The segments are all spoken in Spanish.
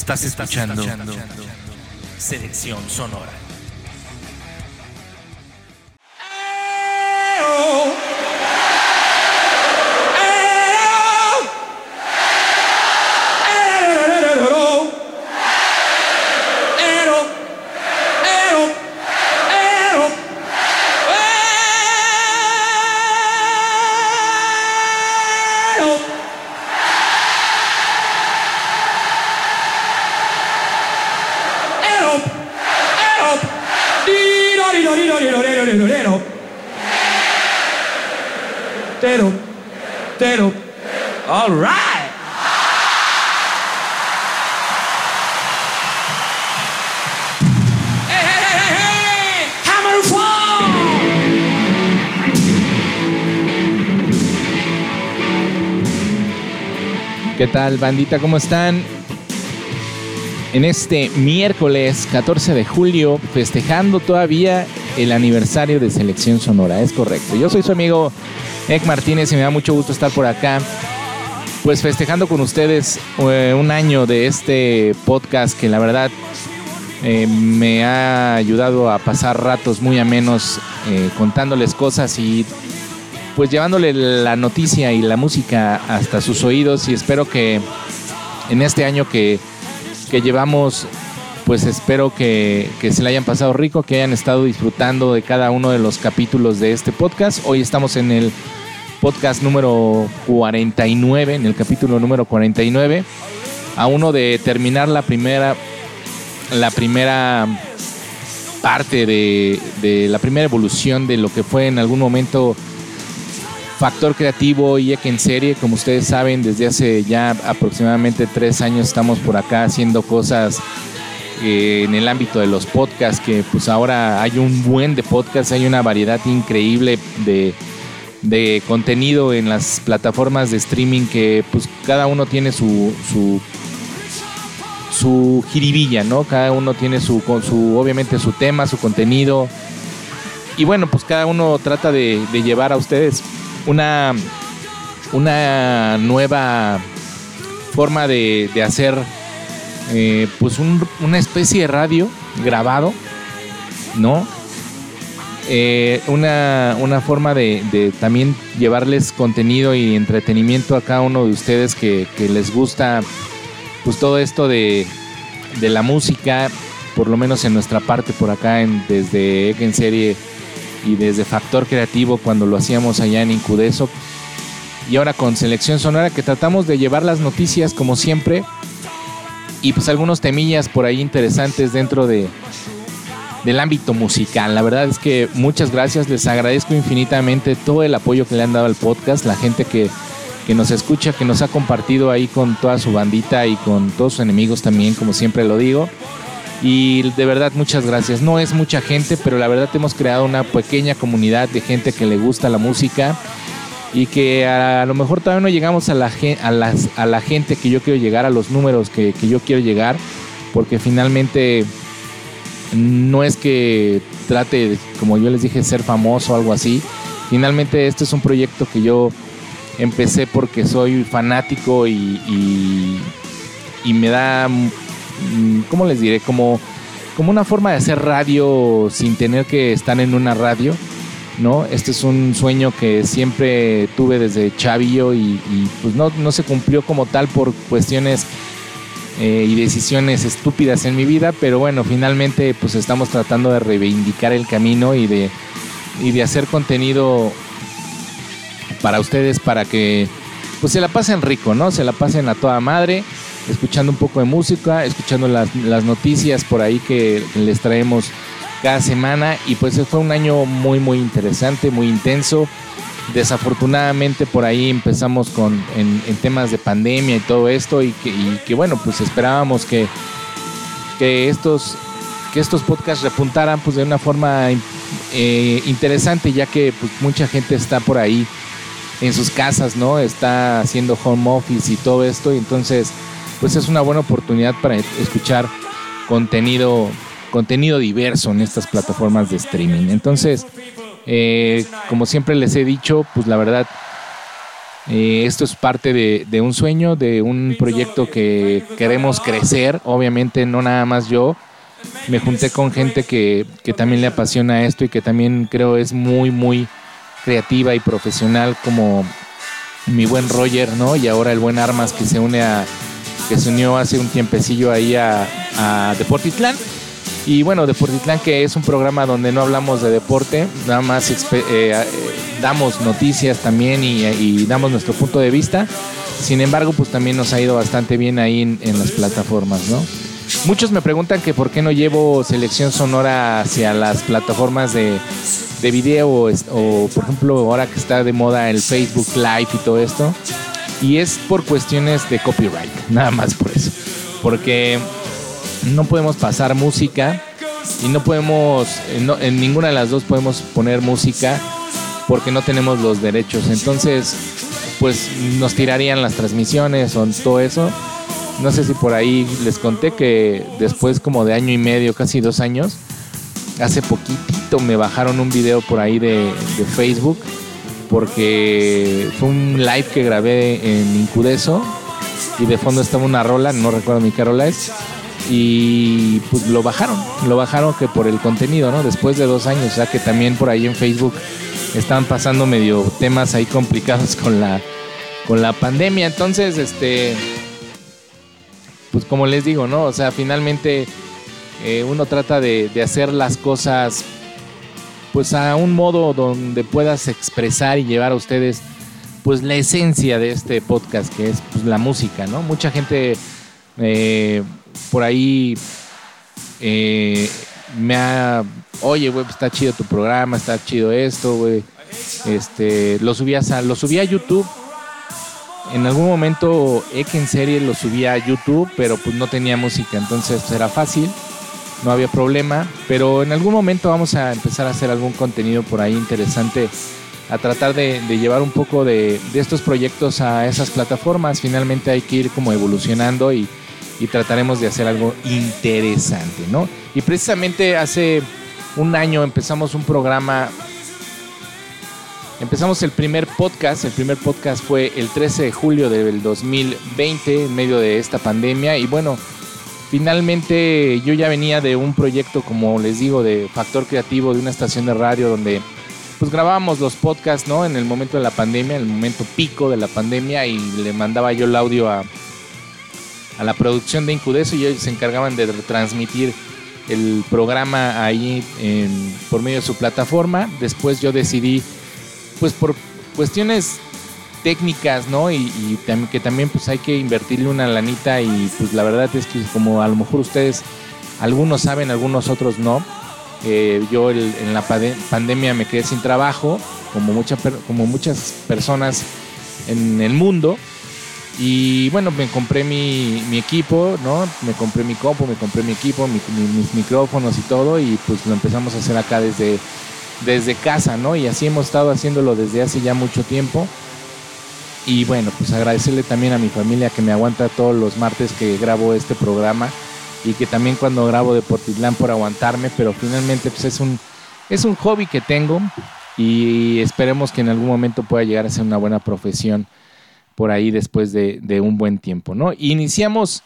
Estás escuchando Selección Sonora. Tal, bandita? ¿Cómo están? En este miércoles 14 de julio, festejando todavía el aniversario de Selección Sonora, es correcto. Yo soy su amigo Ek Martínez y me da mucho gusto estar por acá, pues festejando con ustedes eh, un año de este podcast que la verdad eh, me ha ayudado a pasar ratos muy amenos eh, contándoles cosas y pues llevándole la noticia y la música hasta sus oídos y espero que en este año que, que llevamos pues espero que, que, se le hayan pasado rico, que hayan estado disfrutando de cada uno de los capítulos de este podcast. Hoy estamos en el podcast número 49, en el capítulo número 49, a uno de terminar la primera, la primera parte de, de la primera evolución de lo que fue en algún momento Factor Creativo y en serie, como ustedes saben, desde hace ya aproximadamente tres años estamos por acá haciendo cosas eh, en el ámbito de los podcasts, que pues ahora hay un buen de podcasts, hay una variedad increíble de, de contenido en las plataformas de streaming que pues cada uno tiene su, su, su jiribilla, ¿no? Cada uno tiene su, con su, obviamente su tema, su contenido. Y bueno, pues cada uno trata de, de llevar a ustedes una, una nueva forma de, de hacer eh, pues un, una especie de radio grabado, ¿no? Eh, una, una, forma de, de, también llevarles contenido y entretenimiento a cada uno de ustedes que, que les gusta pues todo esto de, de, la música, por lo menos en nuestra parte por acá en, desde en serie y desde Factor Creativo cuando lo hacíamos allá en Incudeso y ahora con Selección Sonora que tratamos de llevar las noticias como siempre y pues algunos temillas por ahí interesantes dentro de del ámbito musical. La verdad es que muchas gracias, les agradezco infinitamente todo el apoyo que le han dado al podcast, la gente que, que nos escucha, que nos ha compartido ahí con toda su bandita y con todos sus enemigos también, como siempre lo digo. Y de verdad muchas gracias. No es mucha gente, pero la verdad hemos creado una pequeña comunidad de gente que le gusta la música y que a, lo mejor todavía no llegamos a la, a, las, a la gente que yo quiero llegar, a los números que, que, yo quiero llegar, porque finalmente no es que trate, como yo les dije, ser famoso o algo así. Finalmente este es un proyecto que yo empecé porque soy fanático y, y, y me da, ¿cómo les diré? Como, como una forma de hacer radio sin tener que estar en una radio. ¿no? Este es un sueño que siempre tuve desde chavillo y, y pues no, no, se cumplió como tal por cuestiones eh, y decisiones estúpidas en mi vida, pero bueno, finalmente pues estamos tratando de reivindicar el camino y de, y de hacer contenido para ustedes para que pues se la pasen rico, ¿no? Se la pasen a toda madre, escuchando un poco de música, escuchando las, noticias por ahí que les traemos cada semana y pues fue un año muy muy interesante, muy intenso. Desafortunadamente por ahí empezamos con en, temas de pandemia y todo esto y que, y que bueno pues esperábamos que, que estos que estos podcasts repuntaran pues de una forma eh, interesante ya que pues, mucha gente está por ahí en sus casas no está haciendo home office y todo esto y entonces pues es una buena oportunidad para escuchar contenido contenido diverso en estas plataformas de streaming. Entonces, eh, como siempre les he dicho, pues la verdad, Eh, esto es parte de, de un sueño, de un proyecto que queremos crecer. Obviamente no nada más yo. Me junté con gente que, que también le apasiona esto y que también creo es muy, muy creativa y profesional como mi buen Roger, ¿no? Y ahora el buen Armas que se une a, que se unió hace un tiempecillo ahí a, a Deportitlán. Y bueno, Deportitlán que es un programa donde no hablamos de deporte, nada más eh, eh, damos noticias también y, damos nuestro punto de vista. Sin embargo, pues también nos ha ido bastante bien ahí en, en las plataformas, ¿no? Muchos me preguntan que por qué no llevo selección sonora hacia las plataformas de, de video o, o, por ejemplo ahora que está de moda el Facebook Live y todo esto. Y es por cuestiones de copyright, nada más por eso. Porque no podemos pasar música y no podemos, no- en ninguna de las dos podemos poner música porque no tenemos los derechos. Entonces, pues nos tirarían las transmisiones o todo eso. No sé si por ahí les conté que después como de año y medio, casi dos años, hace poquitito me bajaron un video por ahí de Facebook porque fue un live que grabé en Incudeso y de fondo estaba una rola, no recuerdo ni qué rola es, y pues lo bajaron, lo bajaron que por el contenido, ¿no? Después de dos años, o sea que también por ahí en Facebook estaban pasando medio temas ahí complicados con la, con la pandemia, entonces, este, pues como les digo, ¿no? O sea, finalmente eh, uno trata de, de hacer las cosas pues a un modo donde puedas expresar y llevar a ustedes pues la esencia de este podcast que es pues, la música, ¿no? Mucha gente eh, por ahí eh, me ha, oye, güey, pues, está chido tu programa, está chido esto, güey. Este, lo subías a, lo subí a YouTube. En algún momento Ek en serie lo subí a YouTube, pero pues no tenía música, entonces pues, era fácil no había problema, pero en algún momento vamos a empezar a hacer algún contenido por ahí interesante, a tratar de, llevar un poco de, de estos proyectos a esas plataformas. Finalmente hay que ir como evolucionando y, y trataremos de hacer algo interesante, ¿no? Y precisamente hace un año empezamos un programa, empezamos el primer podcast, el primer podcast fue el 13 de julio del 2020, en medio de esta pandemia, y bueno, finalmente yo ya venía de un proyecto, como les digo, de factor creativo, de una estación de radio donde pues grabábamos los podcasts, ¿no? En el momento de la pandemia, en el momento pico de la pandemia y le mandaba yo el audio a, a la producción de Incudeso y ellos se encargaban de transmitir el programa ahí por medio de su plataforma. Después yo decidí, pues por cuestiones técnicas, ¿no? Y, y que también pues hay que invertirle una lanita y pues la verdad es que como a lo mejor ustedes, algunos saben, algunos otros no. Eh, yo el- en la pandemia me quedé sin trabajo, como, mucha como muchas personas en el mundo. Y bueno, me compré mi, mi equipo, ¿no? Me compré mi compu, me compré mi equipo, mi- mis micrófonos y todo. Y pues lo empezamos a hacer acá desde, desde casa, ¿no? Y así hemos estado haciéndolo desde hace ya mucho tiempo. Y bueno, pues agradecerle también a mi familia que me aguanta todos los martes que grabo este programa y que también cuando grabo de Portitlán por aguantarme, pero finalmente pues es un, es un hobby que tengo y esperemos que en algún momento pueda llegar a ser una buena profesión por ahí después de, de un buen tiempo, ¿no? Iniciamos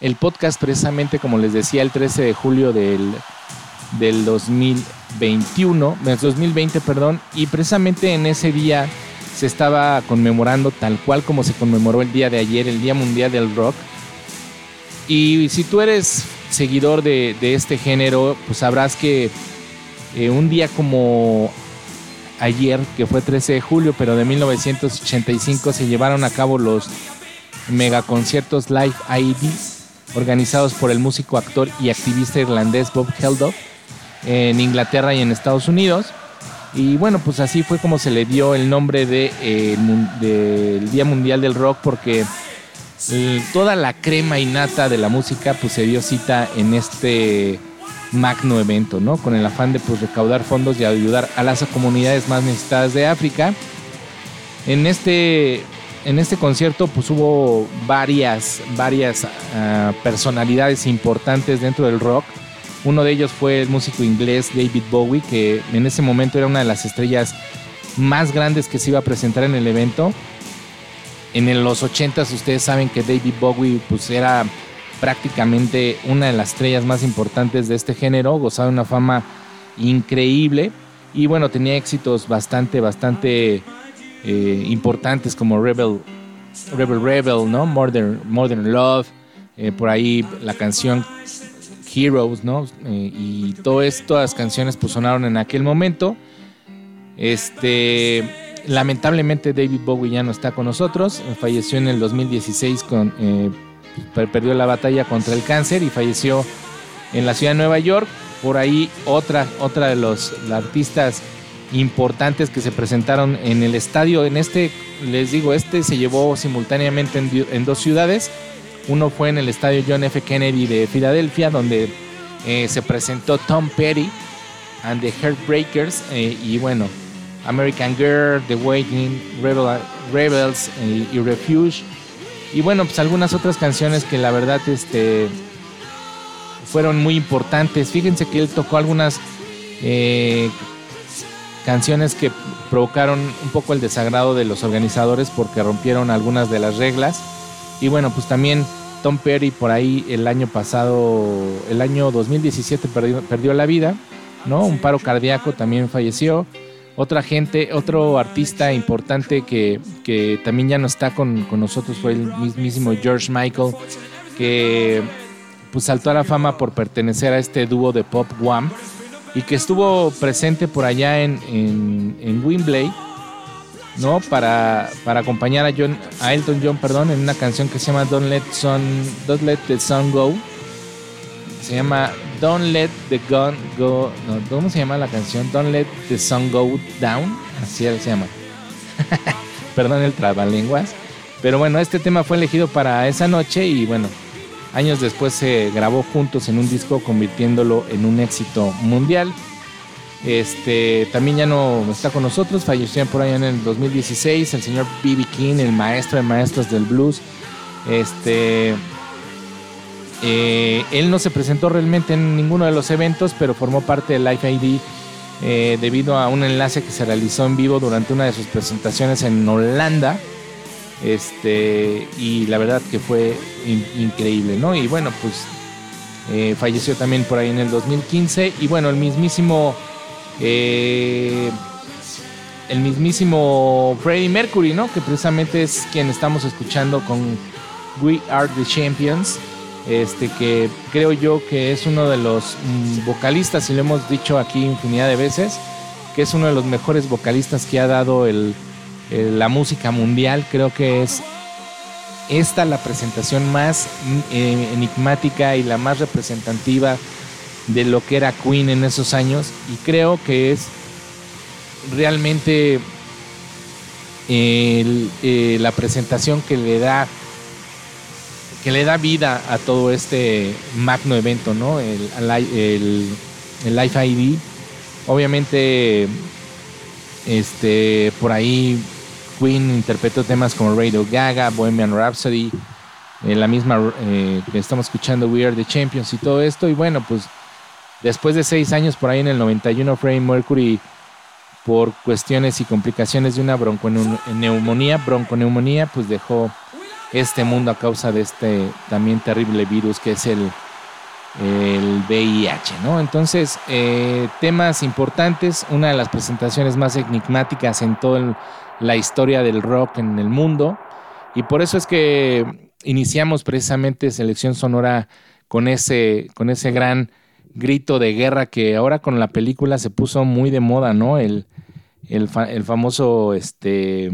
el podcast precisamente, como les decía, el 13 de julio del, del 2021, del 2020, perdón, y precisamente en ese día se estaba conmemorando tal cual como se conmemoró el día de ayer, el Día Mundial del Rock. Y si tú eres seguidor de, este género, pues sabrás que eh, un día como ayer, que fue 13 de julio, pero de 1985, se llevaron a cabo los megaconciertos Live ID, organizados por el músico, actor y activista irlandés Bob Geldof en Inglaterra y en Estados Unidos. Y bueno, pues así fue como se le dio el nombre de, eh, del Día Mundial del Rock, porque eh, toda la crema innata de la música pues se dio cita en este magno evento, ¿no? Con el afán de pues recaudar fondos y ayudar a las comunidades más necesitadas de África. En este, en este concierto pues hubo varias, varias ah, personalidades importantes dentro del rock. Uno de ellos fue el músico inglés David Bowie, que en ese momento era una de las estrellas más grandes que se iba a presentar en el evento. en los 80s ustedes saben que David Bowie pues era prácticamente una de las estrellas más importantes de este género, gozaba de una fama increíble y bueno, tenía éxitos bastante, bastante eh, importantes como Rebel, Rebel Rebel, ¿no? Modern, Modern Love, eh, por ahí la canción Heroes, ¿no? Eh, y todas las canciones pues sonaron en aquel momento. Este, lamentablemente David Bowie ya no está con nosotros, falleció en el 2016 con, perdió la batalla contra el cáncer y falleció en la ciudad de Nueva York. Por ahí otra, otra de los artistas importantes que se presentaron en el estadio. En este, les digo, este se llevó simultáneamente en, dos ciudades. Uno fue en el estadio John F. Kennedy de Filadelfia, donde eh, se presentó Tom Petty and the Heartbreakers. Eh, y bueno, American Girl, The Waiting, Rebels eh, y Refuge. Y bueno, pues algunas otras canciones que la verdad este, fueron muy importantes. Fíjense que él tocó algunas canciones que provocaron un poco el desagrado de los organizadores porque rompieron algunas de las reglas. Y bueno, pues también Tom Perry por ahí el año pasado, el año 2017 perdió, perdió la vida, ¿no? Un paro cardíaco también falleció. Otra gente, otro artista importante que, que también ya no está con, con, nosotros fue el mismísimo George Michael, que pues saltó a la fama por pertenecer a este dúo de pop Wham y que estuvo presente por allá en, en, en Wembley, ¿no? Para, para acompañar a, John, a Elton John, perdón, en una canción que se llama Don't Let, Sun, Don't Let the Sun Go. Se llama Don't Let the Gun Go. ¿Cómo se llama la canción? Don't Let the Sun Go Down. Así se llama. Perdón el trabalenguas. Pero bueno, este tema fue elegido para esa noche y bueno, años después se grabó juntos en un disco convirtiéndolo en un éxito mundial. Este también ya no está con nosotros, falleció por allá en el 2016 el señor B.B. King, el maestro de maestros del blues. Este eh, él no se presentó realmente en ninguno de los eventos, pero formó parte del Life ID eh, debido a un enlace que se realizó en vivo durante una de sus presentaciones en Holanda. Este, y la verdad que fue increíble, ¿no? Y bueno, pues eh, falleció también por ahí en el 2015. Y bueno, el mismísimo. El mismísimo Freddie Mercury, ¿no? Que precisamente es quien estamos escuchando con We Are the Champions este que creo yo que es uno de los mm, vocalistas, y lo hemos dicho aquí infinidad de veces, que es uno de los mejores vocalistas que ha dado la música mundial. Creo que es esta la presentación más mm, eh, enigmática y la más representativa de lo que era Queen en esos años. Y creo que es realmente eh, la presentación que le da que le da vida a todo este magno evento, ¿no? El, el, Life ID. Obviamente, este, por ahí Queen interpretó temas como Radio Gaga, Bohemian Rhapsody, eh, la misma eh, que estamos escuchando We Are the Champions y todo esto. Y bueno, pues después de seis años, por ahí en el 91, Freddie Mercury, por cuestiones y complicaciones de una bronconeumonía, bronconeumonía, pues dejó este mundo a causa de este también terrible virus que es el, el VIH, ¿no? Entonces, eh, temas importantes, una de las presentaciones más enigmáticas en toda la historia del rock en el mundo, y por eso es que iniciamos precisamente Selección Sonora con ese, con ese gran grito de guerra que ahora con la película se puso muy de moda, ¿no? El, el, famoso, este,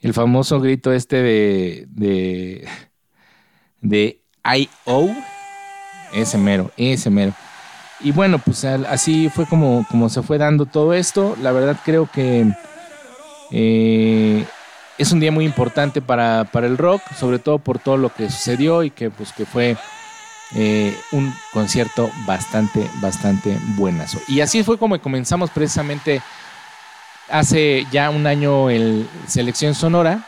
el famoso grito este de, de, de I.O. Ese mero, ese mero. Y bueno, pues así fue como, como se fue dando todo esto. La verdad creo que eh, es un día muy importante para, para, el rock, sobre todo por todo lo que sucedió y que pues que fue eh, un concierto bastante, bastante buenazo. Y así fue como comenzamos precisamente hace ya un año el Selección Sonora.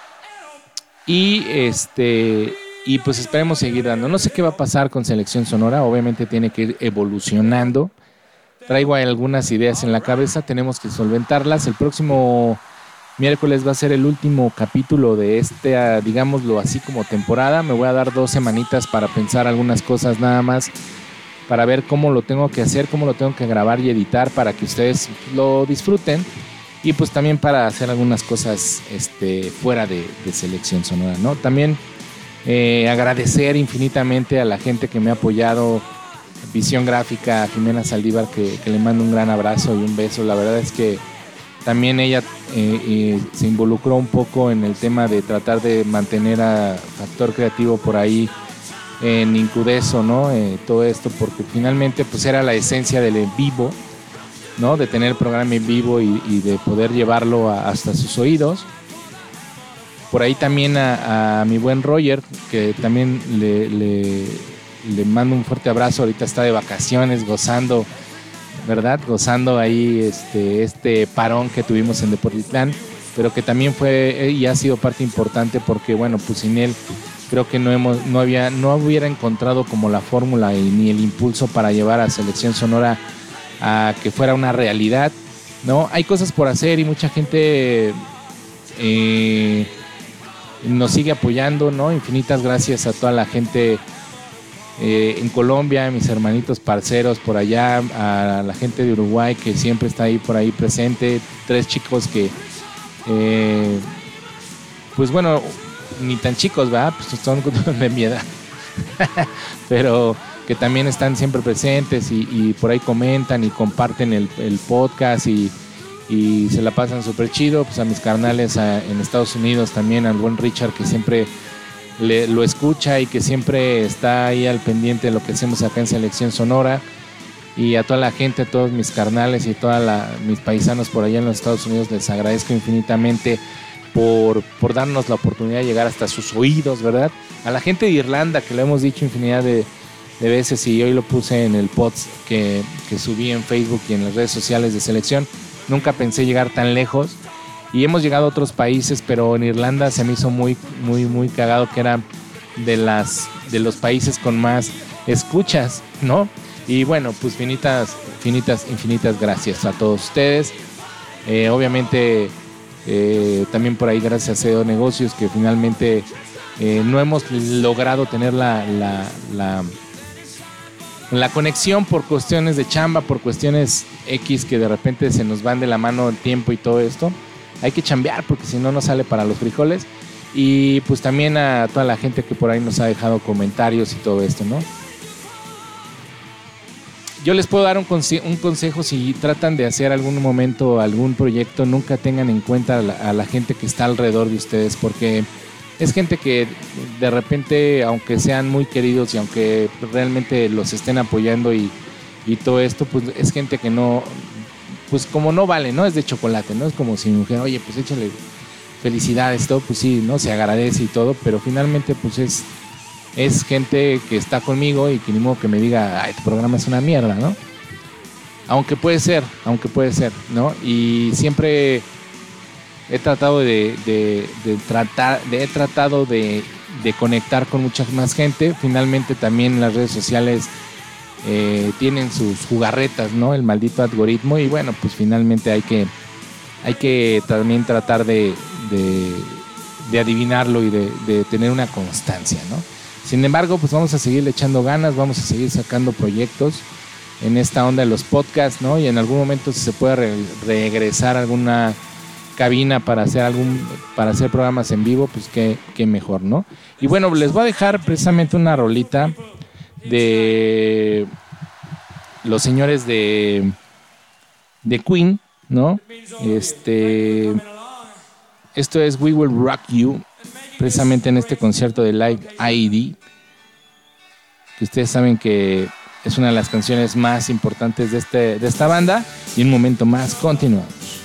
Y este. Y pues esperemos seguir dando. No sé qué va a pasar con Selección Sonora. Obviamente tiene que ir evolucionando. Traigo algunas ideas en la cabeza. Tenemos que solventarlas. El próximo miércoles va a ser el último capítulo de este, digámoslo así como temporada. Me voy a dar dos semanitas para pensar algunas cosas nada más, para ver cómo lo tengo que hacer, cómo lo tengo que grabar y editar para que ustedes lo disfruten. Y pues también para hacer algunas cosas este, fuera de, selección sonora, ¿no? También eh, agradecer infinitamente a la gente que me ha apoyado, Visión Gráfica, Jimena Saldívar, que, que le mando un gran abrazo y un beso. La verdad es que también ella eh, eh, se involucró un poco en el tema de tratar de mantener a Factor Creativo por ahí en Incudeso, ¿no? Eh, todo esto, porque finalmente pues era la esencia del en vivo, ¿no? De tener el programa en vivo y, de poder llevarlo hasta sus oídos. Por ahí también a, mi buen Roger, que también le, le mando un fuerte abrazo, ahorita está de vacaciones, gozando ¿verdad? Gozando ahí este, este parón que tuvimos en Deportitlán, pero que también fue eh, y ha sido parte importante porque, bueno, pues sin él creo que no, hemos, no, había, no hubiera encontrado como la fórmula ni el impulso para llevar a Selección Sonora a que fuera una realidad, ¿no? Hay cosas por hacer y mucha gente eh, nos sigue apoyando, ¿no? Infinitas gracias a toda la gente eh, en Colombia, mis hermanitos parceros por allá, a la gente de Uruguay que siempre está ahí por ahí presente, tres chicos que, eh, pues bueno, ni tan chicos, ¿verdad? Pues son de mi edad, pero que también están siempre presentes y, por ahí comentan y comparten el, podcast y, se la pasan súper chido, pues a mis carnales en Estados Unidos también, al buen Richard que siempre lo escucha y que siempre está ahí al pendiente de lo que hacemos acá en Selección Sonora. Y a toda la gente, a todos mis carnales y a mis paisanos por allá en los Estados Unidos, les agradezco infinitamente por, por darnos la oportunidad de llegar hasta sus oídos, ¿verdad? A la gente de Irlanda, que lo hemos dicho infinidad de, veces y hoy lo puse en el post que, que subí en Facebook y en las redes sociales de selección. Nunca pensé llegar tan lejos y hemos llegado a otros países, pero en Irlanda se me hizo muy, muy, muy cagado que era de, las, de los países con más escuchas, ¿no? Y bueno, pues finitas, finitas, infinitas gracias a todos ustedes. Eh, obviamente, eh, también por ahí gracias a CEO Negocios, que finalmente eh, no hemos logrado tener la, la, la, la, conexión por cuestiones de chamba, por cuestiones X que de repente se nos van de la mano el tiempo y todo esto hay que chambear porque si no, no sale para los frijoles. Y pues también a toda la gente que por ahí nos ha dejado comentarios y todo esto, ¿no? Yo les puedo dar un, consejo si tratan de hacer algún momento algún proyecto, nunca tengan en cuenta a la, gente que está alrededor de ustedes porque es gente que de repente, aunque sean muy queridos y aunque realmente los estén apoyando y, y todo esto, pues es gente que no, pues como no vale, ¿no? Es de chocolate, ¿no? Es como si me dijera, oye, pues échale felicidades, todo, pues sí, ¿no? Se agradece y todo, pero finalmente pues es, es gente que está conmigo y que ni modo que me diga, ay, tu programa es una mierda, ¿no? Aunque puede ser, aunque puede ser, ¿no? Y siempre he tratado de, de, de tratar, de, he tratado de, de conectar con mucha más gente. Finalmente también las redes sociales eh, tienen sus jugarretas, ¿no? El maldito algoritmo y bueno, pues finalmente hay que, hay que también tratar de, de, adivinarlo y de, tener una constancia, ¿no? Sin embargo, pues vamos a seguir echando ganas, vamos a seguir sacando proyectos en esta onda de los podcasts, ¿no? Y en algún momento si se puede regresar a alguna cabina para hacer algún para hacer programas en vivo, pues qué, qué mejor, ¿no? Y bueno, les voy a dejar precisamente una rolita de los señores de, de Queen, ¿no? Este, esto es We Will Rock You, precisamente en este concierto de Live ID, que ustedes saben que es una de las canciones más importantes de, este, de esta banda. Y un momento más, continuamos.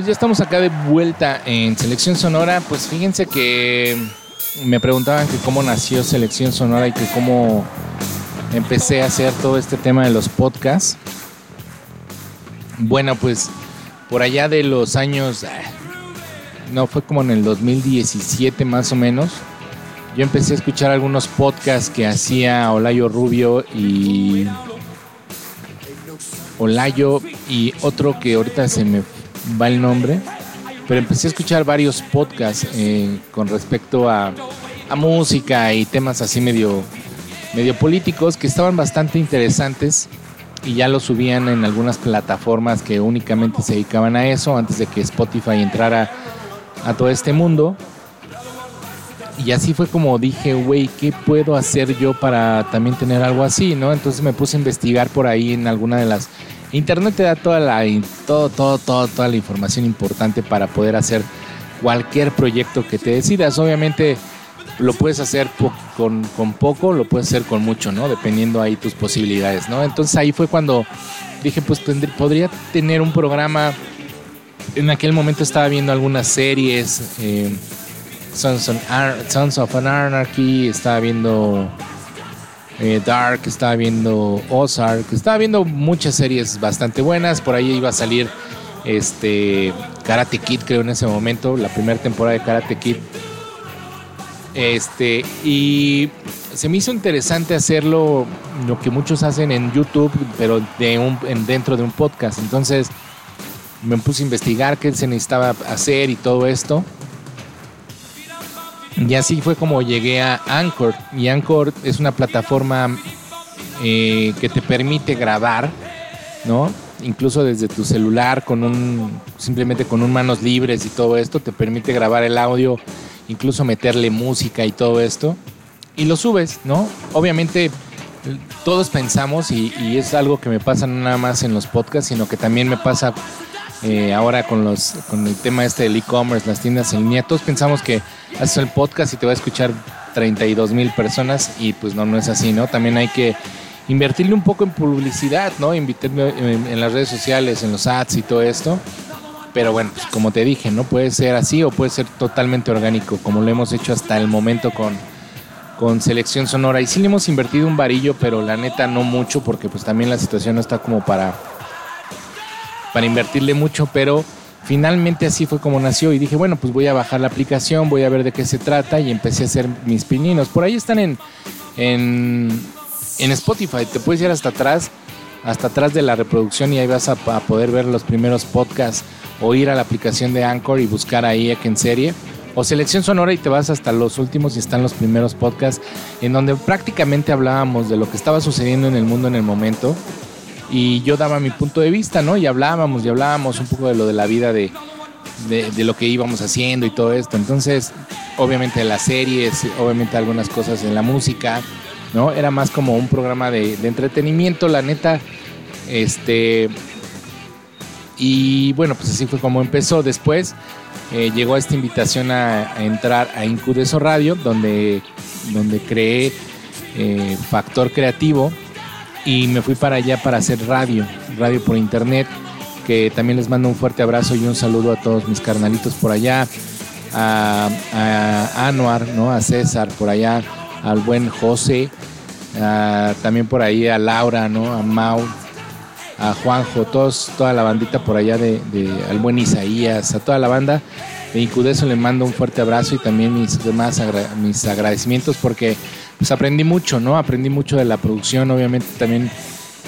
Pues ya estamos acá de vuelta en Selección Sonora. Pues fíjense que me preguntaban que cómo nació Selección Sonora y que cómo empecé a hacer todo este tema de los podcasts. Bueno, pues por allá de los años, ah, no, fue como en el 2017 más o menos, yo empecé a escuchar algunos podcasts que hacía Olayo Rubio y Olayo y otro que ahorita se me va el nombre, pero empecé a escuchar varios podcasts eh, con respecto a, música y temas así medio, medio políticos que estaban bastante interesantes y ya los subían en algunas plataformas que únicamente se dedicaban a eso antes de que Spotify entrara a todo este mundo. Y así fue como dije, güey, ¿qué puedo hacer yo para también tener algo así, no? Entonces me puse a investigar por ahí en alguna de las... Internet te da toda la, todo, todo, toda la información importante para poder hacer cualquier proyecto que te decidas. Obviamente lo puedes hacer con, con poco, lo puedes hacer con mucho, ¿no? Dependiendo ahí tus posibilidades, ¿no? Entonces ahí fue cuando dije, pues podría tener un programa. En aquel momento estaba viendo algunas series. eh, Sons, on Ar- Sons of an Anarchy, estaba viendo eh, Dark, estaba viendo Ozark, estaba viendo muchas series bastante buenas. Por ahí iba a salir este Karate Kid, creo en ese momento, la primera temporada de Karate Kid. Este, y se me hizo interesante hacerlo lo que muchos hacen en YouTube, pero de un, en- dentro de un podcast. Entonces me puse a investigar qué se necesitaba hacer y todo esto. Y así fue como llegué a Anchor. Y Anchor es una plataforma eh, que te permite grabar, ¿no? Incluso desde tu celular, con un, simplemente con un manos libres y todo esto, te permite grabar el audio, incluso meterle música y todo esto. Y lo subes, ¿no? Obviamente todos pensamos, y, es algo que me pasa nada más en los podcasts, sino que también me pasa eh, ahora con los con el tema este del e-commerce, las tiendas en línea, todos pensamos que haces el podcast y te va a escuchar 32 mil personas y pues no, no es así, ¿no? También hay que invertirle un poco en publicidad, ¿no? Invitarme en, las redes sociales, en los ads y todo esto. Pero bueno, pues como te dije, ¿no? Puede ser así o puede ser totalmente orgánico, como lo hemos hecho hasta el momento con, con Selección Sonora. Y sí le hemos invertido un varillo, pero la neta no mucho, porque pues también la situación no está como para, para invertirle mucho, pero finalmente así fue como nació. Y dije, bueno, pues voy a bajar la aplicación, voy a ver de qué se trata y empecé a hacer mis pininos. Por ahí están en, en, en Spotify, te puedes ir hasta atrás, hasta atrás de la reproducción y ahí vas a, poder ver los primeros podcasts o ir a la aplicación de Anchor y buscar ahí en serie o selección sonora y te vas hasta los últimos y están los primeros podcasts en donde prácticamente hablábamos de lo que estaba sucediendo en el mundo en el momento y yo daba mi punto de vista, ¿no? Y hablábamos y hablábamos un poco de lo de la vida de, de, lo que íbamos haciendo y todo esto. Entonces, obviamente las series, obviamente algunas cosas en la música, ¿no? Era más como un programa de, de entretenimiento, la neta, este, y bueno, pues así fue como empezó. Después eh, llegó esta invitación a, a, entrar a Incudeso Radio, donde, donde creé eh, Factor Creativo y me fui para allá para hacer radio, radio por internet, que también les mando un fuerte abrazo y un saludo a todos mis carnalitos por allá, a, a Anuar, ¿no? a César por allá, al buen José, también por ahí a Laura, ¿no? a Mau, a Juanjo, todos, toda la bandita por allá de, al buen Isaías, a toda la banda de Incudeso le mando un fuerte abrazo y también mis demás mis agradecimientos porque pues aprendí mucho, ¿no? Aprendí mucho de la producción, obviamente también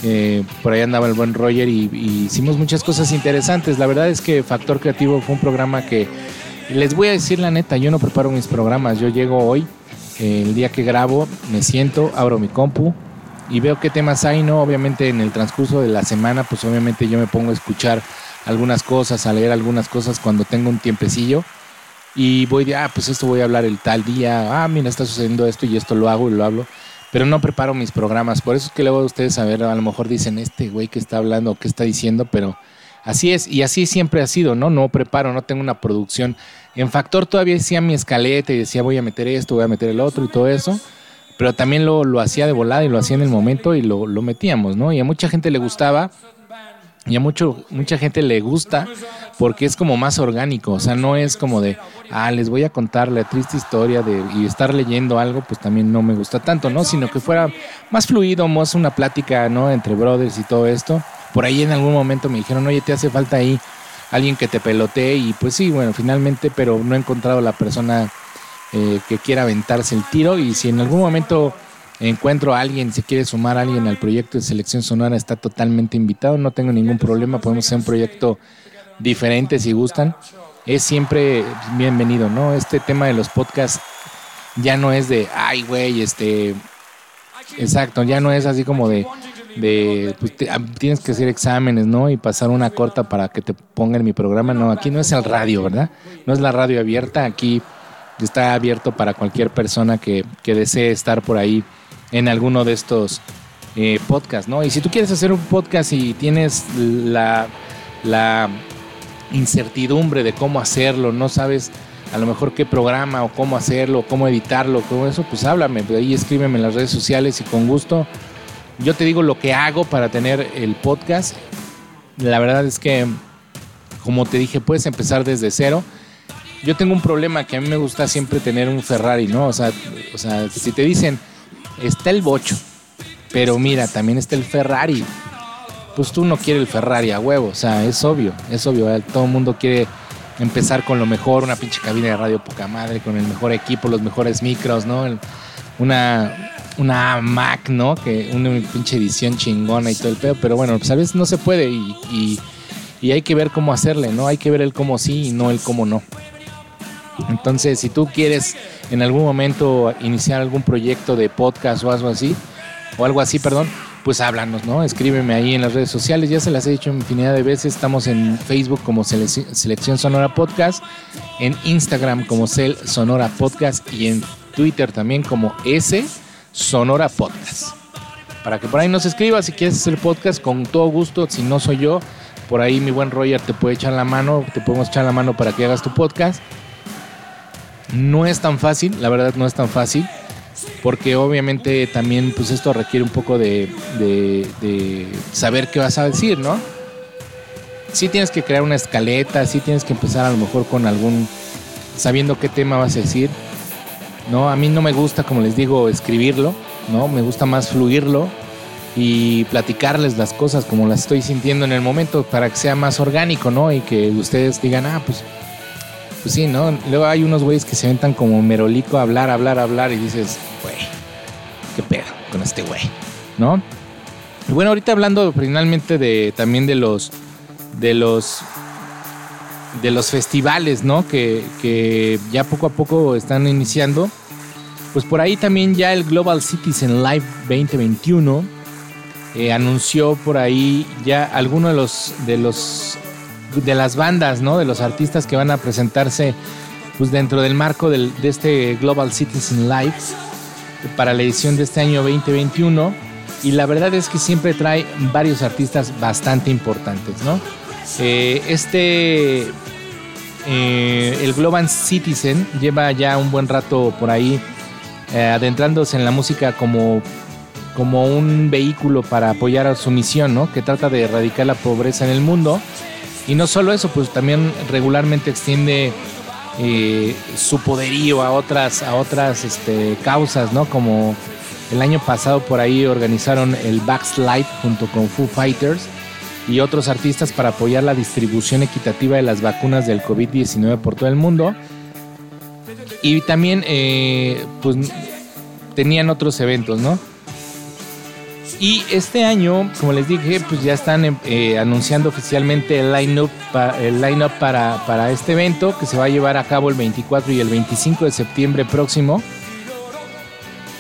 eh, por ahí andaba el buen Roger y, hicimos muchas cosas interesantes. La verdad es que Factor Creativo fue un programa que les voy a decir la neta, yo no preparo mis programas, yo llego hoy, eh, el día que grabo, me siento, abro mi compu, y veo qué temas hay, ¿no? Obviamente en el transcurso de la semana, pues obviamente yo me pongo a escuchar algunas cosas, a leer algunas cosas cuando tengo un tiempecillo y voy de, ah, pues esto voy a hablar el tal día, ah, mira, está sucediendo esto y esto lo hago y lo hablo, pero no preparo mis programas, por eso es que luego ustedes a ver, a lo mejor dicen, este güey que está hablando, qué está diciendo, pero así es, y así siempre ha sido, ¿no? No preparo, no tengo una producción. En Factor todavía decía mi escaleta y decía, voy a meter esto, voy a meter el otro y todo eso pero también lo, lo hacía de volada y lo hacía en el momento y lo, lo metíamos, ¿no? Y a mucha gente le gustaba y a mucho, mucha gente le gusta porque es como más orgánico, o sea, no es como de, ah, les voy a contar la triste historia de y estar leyendo algo, pues también no me gusta tanto, ¿no? Sino que fuera más fluido, más una plática, ¿no? Entre brothers y todo esto. Por ahí en algún momento me dijeron, oye, te hace falta ahí alguien que te pelotee y pues sí, bueno, finalmente, pero no he encontrado la persona eh, que quiera aventarse el tiro y si en algún momento encuentro a alguien, se quiere sumar a alguien al proyecto de selección sonora, está totalmente invitado, no tengo ningún problema, podemos hacer un proyecto diferente si gustan. Es siempre bienvenido, ¿no? Este tema de los podcasts ya no es de, ay, güey, este, exacto, ya no es así como de, de pues, tienes que hacer exámenes, ¿no? Y pasar una corta para que te pongan mi programa, no, aquí no es el radio, ¿verdad? No es la radio abierta, aquí está abierto para cualquier persona que, que desee estar por ahí en alguno de estos eh, podcasts, ¿no? Y si tú quieres hacer un podcast y tienes la, la incertidumbre de cómo hacerlo, no sabes a lo mejor qué programa o cómo hacerlo, cómo editarlo, todo eso, pues háblame, de ahí escríbeme en las redes sociales y con gusto yo te digo lo que hago para tener el podcast. La verdad es que, como te dije, puedes empezar desde cero yo tengo un problema que a mí me gusta siempre tener un Ferrari, ¿no? O sea, o sea, si te dicen, está el bocho, pero mira, también está el Ferrari. Pues tú no quieres el Ferrari a huevo, o sea, es obvio, es obvio. Todo el mundo quiere empezar con lo mejor, una pinche cabina de radio poca madre, con el mejor equipo, los mejores micros, ¿no? Una, una Mac, ¿no? Que una pinche edición chingona y todo el pedo, pero bueno, pues a veces no se puede y, y, y hay que ver cómo hacerle, ¿no? Hay que ver el cómo sí y no el cómo no. Entonces, si tú quieres en algún momento iniciar algún proyecto de podcast o algo así, o algo así, perdón, pues háblanos, ¿no? Escríbeme ahí en las redes sociales, ya se las he dicho infinidad de veces, estamos en Facebook como Selección Sonora Podcast, en Instagram como Cel Sonora Podcast y en Twitter también como S Sonora Podcast. Para que por ahí nos escribas si quieres hacer podcast con todo gusto, si no soy yo, por ahí mi buen Roger te puede echar la mano, te podemos echar la mano para que hagas tu podcast. No es tan fácil, la verdad no es tan fácil, porque obviamente también pues esto requiere un poco de, de- saber qué vas a decir, ¿no? Sí tienes que crear una escaleta, sí tienes que empezar a lo mejor con algún, sabiendo qué tema vas a decir, ¿no? A mí no me gusta, como les digo, escribirlo, ¿no? Me gusta más fluirlo y platicarles las cosas como las estoy sintiendo en el momento para que sea más orgánico, ¿no? Y que ustedes digan, ah, pues, pues sí, ¿no? Luego hay unos güeyes que se aventan como merolico a hablar, hablar, hablar y dices, güey, qué pedo con este güey, ¿no? Y bueno, ahorita hablando finalmente de también de los de los de los festivales, ¿no? Que, que ya poco a poco están iniciando. Pues por ahí también ya el Global Citizen Live 2021 eh, anunció por ahí ya algunos de los de los de las bandas, ¿no? De los artistas que van a presentarse pues dentro del marco del- de este Global Citizen Live para la edición de este año 2021 y la verdad es que siempre trae varios artistas bastante importantes, ¿no? Eh, este eh, el Global Citizen lleva ya un buen rato por ahí eh, adentrándose en la música como, como un vehículo para apoyar su misión, ¿no? Que trata de erradicar la pobreza en el mundo. Y no solo eso, pues también regularmente extiende eh, su poderío a otras, a otras este, causas, ¿no? Como el año pasado por ahí organizaron el Backslide junto con Foo Fighters y otros artistas para apoyar la distribución equitativa de las vacunas del COVID-19 por todo el mundo. Y también, eh, pues, tenían otros eventos, ¿no? Y este año, como les dije, pues ya están eh, anunciando oficialmente el line-up pa- para, para este evento que se va a llevar a cabo el 24 y el 25 de septiembre próximo.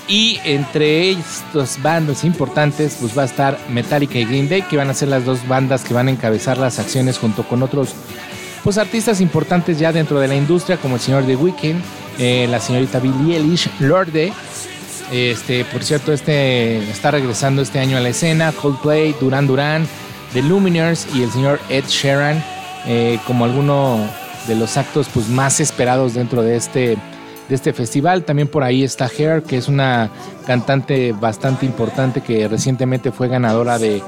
Y entre estas bandas importantes, pues va a estar Metallica y Green Day, que van a ser las dos bandas que van a encabezar las acciones junto con otros pues artistas importantes ya dentro de la industria, como el señor The Weeknd, eh, la señorita Billie Eilish, Lorde. Este, por cierto, este está regresando este año a la escena, Coldplay, Duran Duran, The Luminers y el señor Ed Sheeran, eh, como alguno de los actos pues, más esperados dentro de este, de este festival. También por ahí está Hair, que es una cantante bastante importante que recientemente fue ganadora de,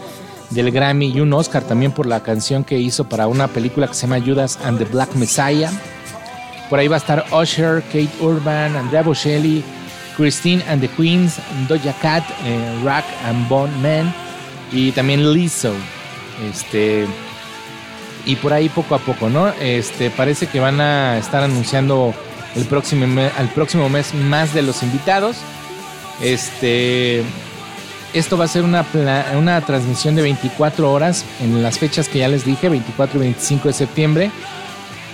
del Grammy y un Oscar también por la canción que hizo para una película que se llama Judas and the Black Messiah. Por ahí va a estar Usher, Kate Urban, Andrea Bocelli, Christine and the Queens, Doja Cat, eh, Rack and Bone Man y también Lizzo. Este y por ahí poco a poco, ¿no? Este parece que van a estar anunciando el próximo al próximo mes más de los invitados. Este esto va a ser una, una transmisión de 24 horas en las fechas que ya les dije, 24 y 25 de septiembre,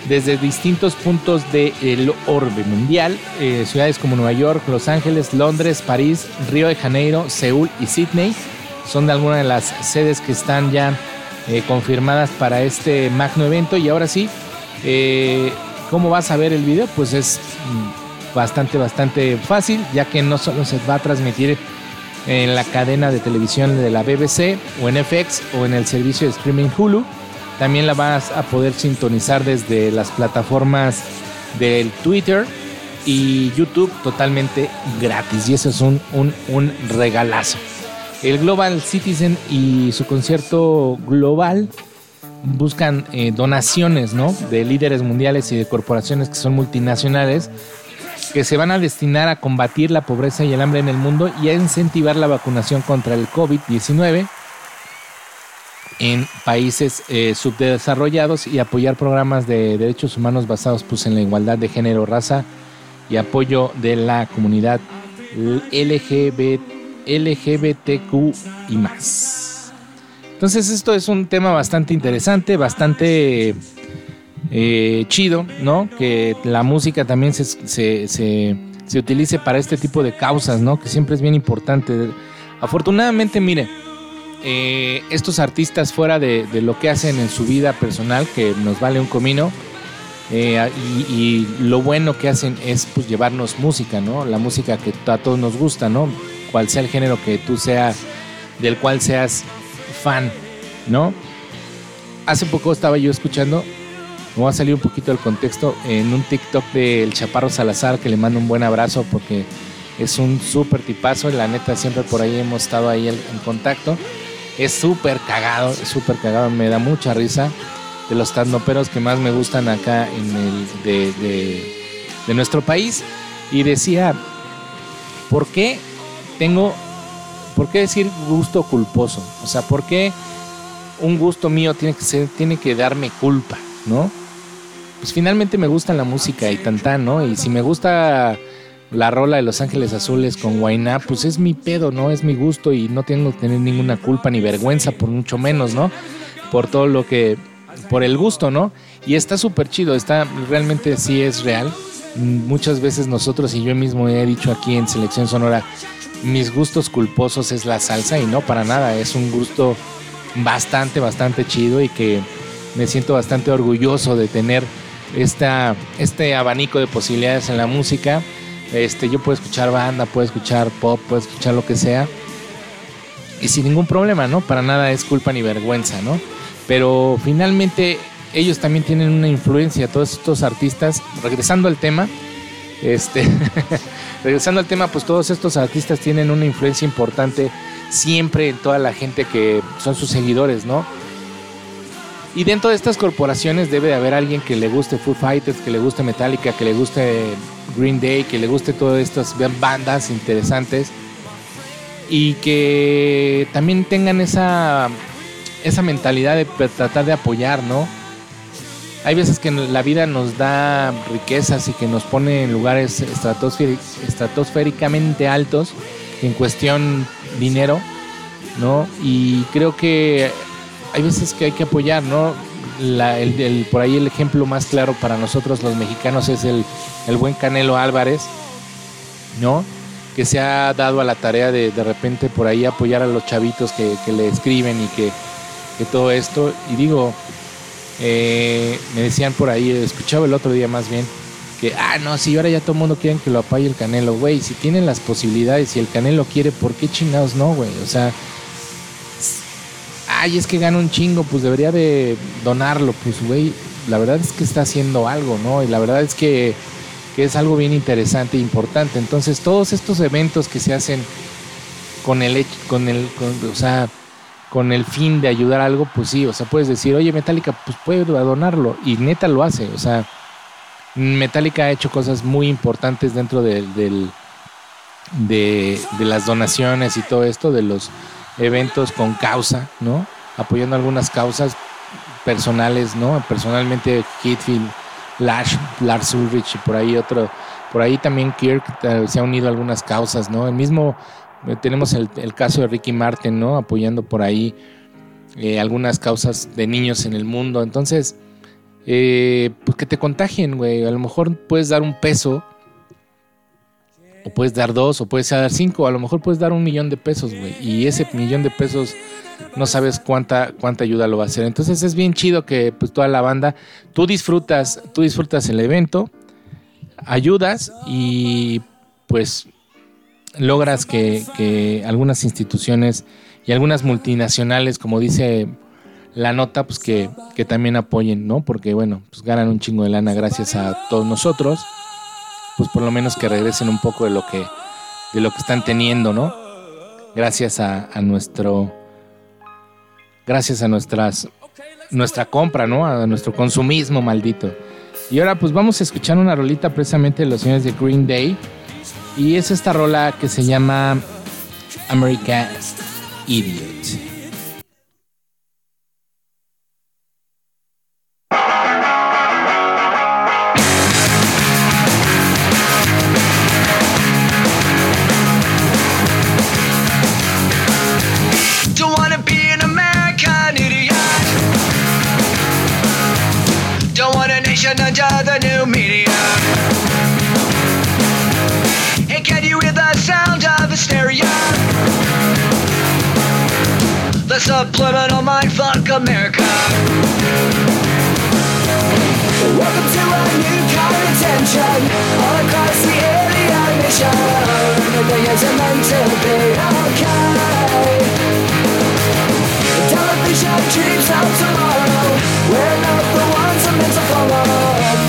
desde distintos puntos del orbe mundial, eh, ciudades como Nueva York, Los Ángeles, Londres, París, Río de Janeiro, Seúl y Sydney son de algunas de las sedes que están ya eh, confirmadas para este magno evento. Y ahora sí, eh, ¿cómo vas a ver el video? Pues es mm, bastante, bastante fácil, ya que no solo se va a transmitir en la cadena de televisión de la BBC o en FX o en el servicio de streaming Hulu. También la vas a poder sintonizar desde las plataformas del Twitter y YouTube totalmente gratis. Y eso es un, un, regalazo. El Global Citizen y su concierto global buscan eh, donaciones ¿no? de líderes mundiales y de corporaciones que son multinacionales que se van a destinar a combatir la pobreza y el hambre en el mundo y a incentivar la vacunación contra el COVID-19 en países eh, subdesarrollados y apoyar programas de derechos humanos basados pues, en la igualdad de género, raza y apoyo de la comunidad LGBT, LGBTQ y más. Entonces esto es un tema bastante interesante, bastante eh, chido, ¿no? Que la música también se, se, se, se utilice para este tipo de causas, ¿no? Que siempre es bien importante. Afortunadamente, mire, eh, estos artistas fuera de, lo que hacen en su vida personal, que nos vale un comino, eh, y, y, lo bueno que hacen es pues llevarnos música, ¿no? La música que a todos nos gusta, ¿no? Cual sea el género que tú seas, del cual seas fan, ¿no? hace poco estaba yo escuchando, me voy a salir un poquito del contexto, en un TikTok del Chaparro Salazar, que le mando un buen abrazo porque es un súper tipazo, la neta siempre por ahí hemos estado ahí en contacto. Es súper cagado, súper cagado, me da mucha risa de los tandoperos que más me gustan acá en el de, de nuestro país. Y decía, ¿por qué tengo, por qué decir gusto culposo? O sea, ¿por qué un gusto mío tiene que ser, tiene que darme culpa, ¿no? Pues finalmente me gusta la música y tantán, ¿no? Y si me gusta la rola de Los Ángeles Azules con Guainá, pues es mi pedo, ¿no? Es mi gusto y no tengo que tener ninguna culpa ni vergüenza, por mucho menos, ¿no? Por todo lo que, por el gusto, ¿no? Y está súper chido, está, realmente sí es real. Muchas veces nosotros y yo mismo he dicho aquí en Selección Sonora, mis gustos culposos es la salsa y no para nada, es un gusto bastante, bastante chido y que me siento bastante orgulloso de tener esta, este abanico de posibilidades en la música. Este, yo puedo escuchar banda, puedo escuchar pop, puedo escuchar lo que sea. Y sin ningún problema, ¿no? Para nada es culpa ni vergüenza, ¿no? Pero finalmente ellos también tienen una influencia, todos estos artistas, regresando al tema, este, regresando al tema, pues todos estos artistas tienen una influencia importante siempre en toda la gente que son sus seguidores, ¿no? Y dentro de estas corporaciones debe de haber alguien que le guste Foo Fighters, que le guste Metallica, que le guste Green Day, que le guste todas estas bandas interesantes y que también tengan esa, esa mentalidad de tratar de apoyar, ¿no? Hay veces que la vida nos da riquezas y que nos pone en lugares estratosféricamente altos en cuestión dinero, ¿no? Y creo que hay veces que hay que apoyar, ¿no? el, por ahí el ejemplo más claro para nosotros los mexicanos es el, buen Canelo Álvarez, ¿no? Que se ha dado a la tarea de de repente por ahí apoyar a los chavitos que, le escriben y que, que, todo esto. Y digo, eh, me decían por ahí, escuchaba el otro día más bien, que, ah, no, si ahora ya todo el mundo quiere que lo apoye el Canelo, güey, si tienen las posibilidades, y el Canelo quiere, ¿por qué chingados no, güey? O sea, ay, es que gana un chingo, pues debería de donarlo, pues, güey, la verdad es que está haciendo algo, ¿no? Y la verdad es que, es algo bien interesante e importante. Entonces, todos estos eventos que se hacen con el, con el, o sea, con el fin de ayudar a algo, pues sí, o sea, puedes decir, oye, Metallica, pues puede donarlo, y neta lo hace, o sea, Metallica ha hecho cosas muy importantes dentro de, de, las donaciones y todo esto, de los eventos con causa, ¿no? Apoyando algunas causas personales, ¿no? Personalmente Hitfield, Lash, Lars Ulrich y por ahí otro, por ahí también Kirk eh, se ha unido a algunas causas, ¿no? El mismo, eh, tenemos el, caso de Ricky Martin, ¿no? Apoyando por ahí eh, algunas causas de niños en el mundo. Entonces, eh, pues que te contagien, güey. A lo mejor puedes dar un peso, o puedes dar dos, o puedes dar cinco, a lo mejor puedes dar un millón de pesos, güey. Y ese millón de pesos no sabes cuánta, cuánta ayuda lo va a hacer. Entonces es bien chido que pues toda la banda, tú disfrutas, tú disfrutas el evento, ayudas y pues logras que, que algunas instituciones y algunas multinacionales, como dice la nota, pues que, también apoyen, ¿no? Porque bueno, pues ganan un chingo de lana gracias a todos nosotros, pues por lo menos que regresen un poco de lo que, de lo que están teniendo, ¿no? Gracias a, nuestro, gracias a nuestras, nuestra compra, ¿no? A nuestro consumismo maldito. Y ahora pues vamos a escuchar una rolita precisamente de los señores de Green Day. Y es esta rola que se llama America Idiot. was a subliminal mind fuck America. Welcome to a new kind of tension all across the area nation. Everything is meant to be okay. Television dreams of tomorrow. We're not the ones I'm meant to follow,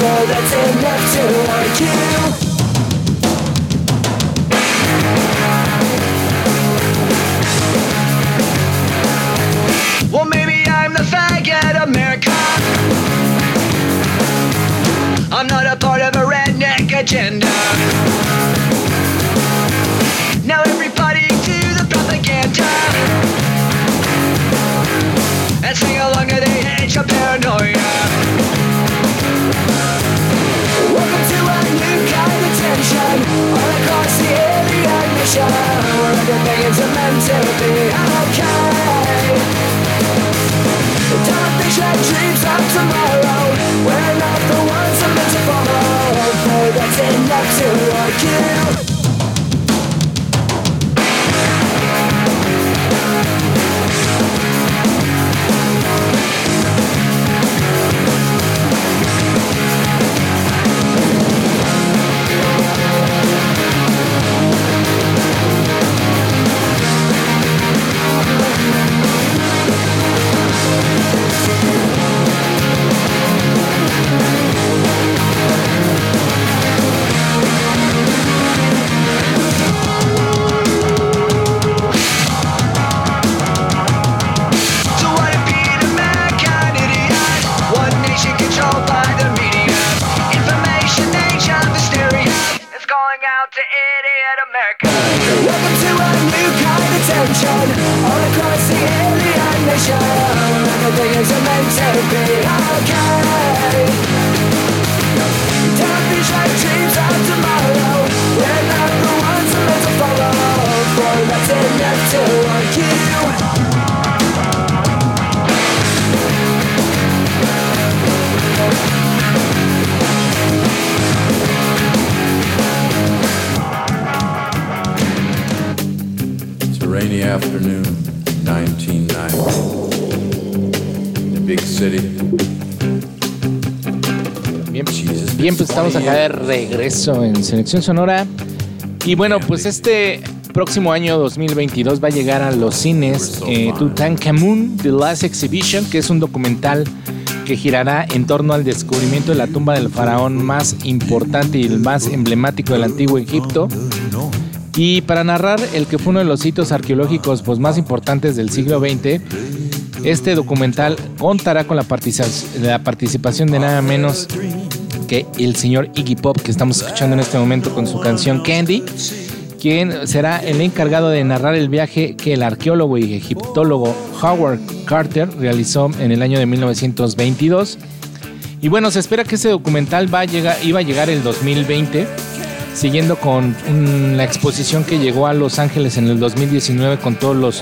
But that's enough to argue. I'm not a part of a redneck agenda. Now everybody to the propaganda. And sing along to the age of paranoia. Welcome to a new kind of tension All across the alien mission Where everything is meant to be okay Shed dreams of tomorrow We're not the ones meant to follow that's enough to bien, pues estamos acá de regreso en Selección Sonora. Y bueno, pues este próximo año 2022 va a llegar a los cines eh, Tutankhamun The Last Exhibition, que es un documental que girará en torno al descubrimiento de la tumba del faraón más importante y el más emblemático del antiguo Egipto. Y para narrar el que fue uno de los sitios arqueológicos pues, más importantes del siglo XX, este documental contará con la participación de nada menos el señor Iggy Pop que estamos escuchando en este momento con su canción Candy, quien será el encargado de narrar el viaje que el arqueólogo y egiptólogo Howard Carter realizó en el año de 1922. Y bueno, se espera que ese documental va a llegar, iba a llegar el 2020, siguiendo con la exposición que llegó a Los Ángeles en el 2019 con todos los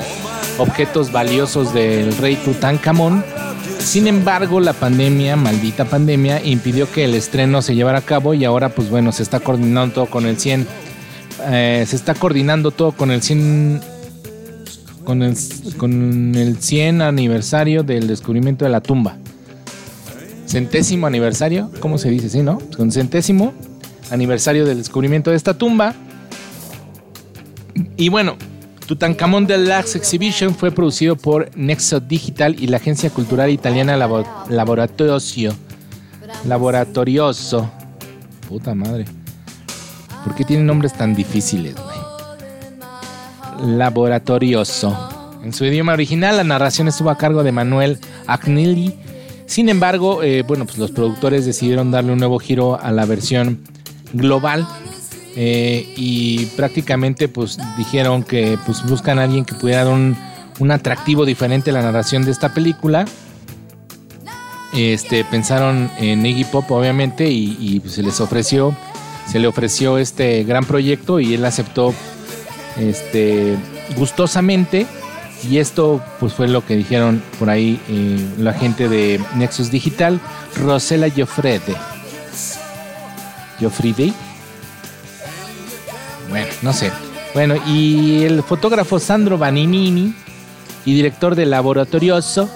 objetos valiosos del rey Tutankamón. Sin embargo, la pandemia, maldita pandemia, impidió que el estreno se llevara a cabo y ahora, pues bueno, se está coordinando todo con el 100. eh, se está coordinando todo con el 100 con el, con el 100 aniversario del descubrimiento de la tumba. Centésimo aniversario, ¿cómo se dice? Sí, ¿no? Con centésimo aniversario del descubrimiento de esta tumba. Y bueno, Tutankamón The Last Exhibition fue producido por Nexo Digital y la agencia cultural italiana Labo- Laboratorio. Laboratorioso. Puta madre. ¿Por qué tienen nombres tan difíciles, güey? Laboratorioso. En su idioma original, la narración estuvo a cargo de Manuel Agnelli. Sin embargo, eh, bueno, pues los productores decidieron darle un nuevo giro a la versión global eh, y prácticamente pues dijeron que pues buscan a alguien que pudiera dar un, un atractivo diferente a la narración de esta película. Este, pensaron en Iggy Pop obviamente y, pues, se les ofreció se le ofreció este gran proyecto y él aceptó este gustosamente. Y esto pues fue lo que dijeron por ahí eh, la gente de Nexus Digital Rosela Joffrede bueno, no sé. Bueno, y el fotógrafo Sandro Vaninini y director de Laboratorioso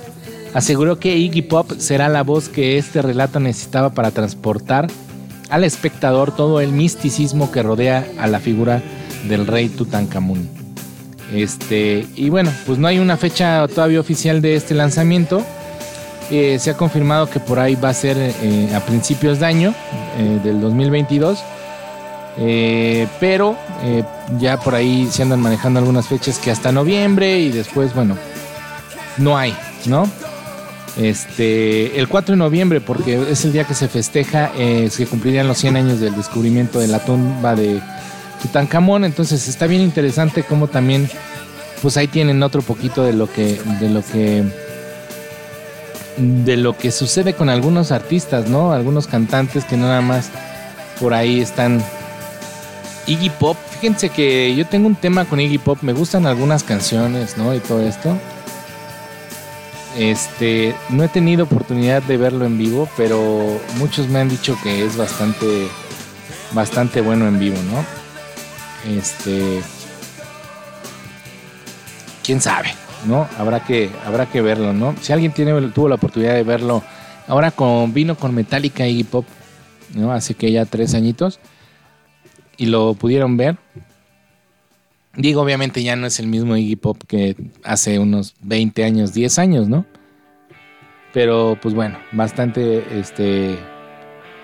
aseguró que Iggy Pop será la voz que este relato necesitaba para transportar al espectador todo el misticismo que rodea a la figura del rey Tutankamón. Este, y bueno, pues no hay una fecha todavía oficial de este lanzamiento. Eh, se ha confirmado que por ahí va a ser eh, a principios de año eh, del 2022. Eh, pero eh, ya por ahí se andan manejando algunas fechas que hasta noviembre y después, bueno, no hay, ¿no? Este, el 4 de noviembre, porque es el día que se festeja, eh, se cumplirían los 100 años del descubrimiento de la tumba de Tutankamón. Entonces está bien interesante cómo también, pues ahí tienen otro poquito de lo que, de lo que, de lo que sucede con algunos artistas, ¿no? Algunos cantantes que nada más por ahí están. Iggy Pop, fíjense que yo tengo un tema con Iggy Pop, me gustan algunas canciones, ¿no? Y todo esto. Este, no he tenido oportunidad de verlo en vivo, pero muchos me han dicho que es bastante, bastante bueno en vivo, ¿no? Este, quién sabe, ¿no? Habrá que, habrá que verlo, ¿no? Si alguien tiene, tuvo la oportunidad de verlo, ahora con, vino con Metallica y Pop, ¿no? Hace que ya tres añitos, y lo pudieron ver. Digo, obviamente ya no es el mismo Iggy Pop que hace unos 20 años, 10 años, ¿no? Pero pues bueno, bastante este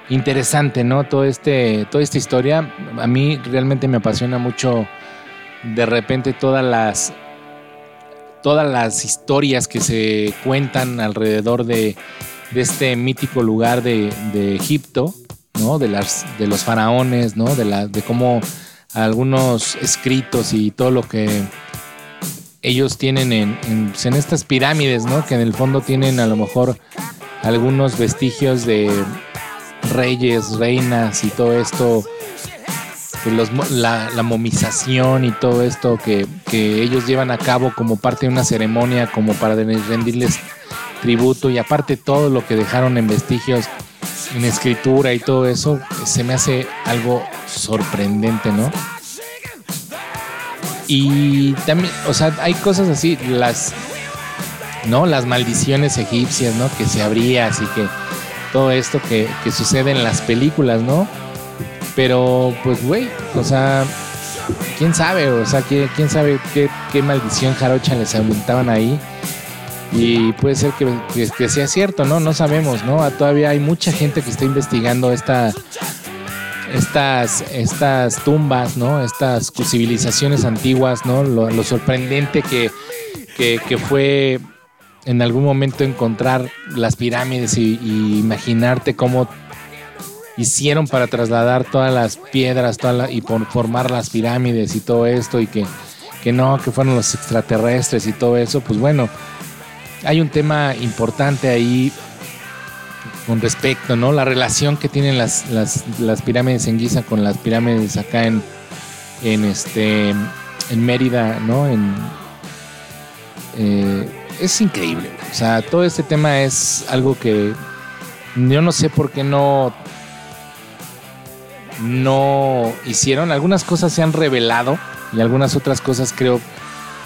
interesante, ¿no? Todo este toda esta historia a mí realmente me apasiona mucho de repente todas las todas las historias que se cuentan alrededor de, de este mítico lugar de, de Egipto, ¿no? De las de los faraones, ¿no? De la de cómo algunos escritos y todo lo que ellos tienen en, en, en, estas pirámides, ¿no? Que en el fondo tienen a lo mejor algunos vestigios de reyes, reinas y todo esto, la, momización y todo esto que, ellos llevan a cabo como parte de una ceremonia, como para rendirles tributo y aparte todo lo que dejaron en vestigios en escritura y todo eso, se me hace algo sorprendente, ¿no? Y también, o sea, hay cosas así, las, ¿no? Las maldiciones egipcias, ¿no? Que se abría, así que todo esto que, que sucede en las películas, ¿no? Pero, pues, güey, o sea, quién sabe, o sea, quién sabe qué, qué maldición jarocha les aumentaban ahí. Y puede ser que, que, sea cierto, ¿no? No sabemos, ¿no? Todavía hay mucha gente que está investigando esta, estas, estas tumbas, ¿no? Estas civilizaciones antiguas, ¿no? Lo, sorprendente que, que, fue en algún momento encontrar las pirámides y, imaginarte cómo hicieron para trasladar todas las piedras toda y por formar las pirámides y todo esto y que, que no, que fueron los extraterrestres y todo eso, pues bueno, hay un tema importante ahí con respecto, ¿no? La relación que tienen las, las, pirámides en Giza con las pirámides acá en, en este en Mérida, ¿no? En, eh, es increíble. O sea, todo este tema es algo que yo no sé por qué no no hicieron. Algunas cosas se han revelado y algunas otras cosas creo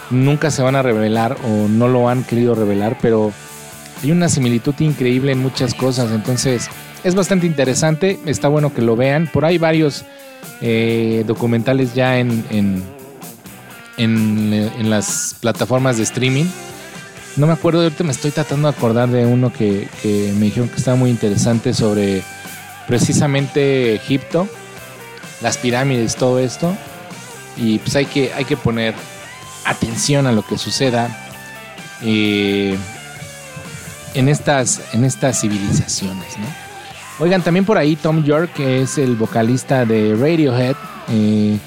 nunca se van a revelar o no lo han querido revelar, pero hay una similitud increíble en muchas cosas, entonces es bastante interesante, está bueno que lo vean, por ahí varios eh, documentales ya en, en, las plataformas de streaming. No me acuerdo, ahorita me estoy tratando de acordar de uno que, que me dijeron que estaba muy interesante sobre precisamente Egipto, las pirámides, todo esto. Y pues hay que, hay que poner atención a lo que suceda eh, en, estas, en estas civilizaciones. Oigan, también por ahí Tom York, que es el vocalista de Radiohead, eh,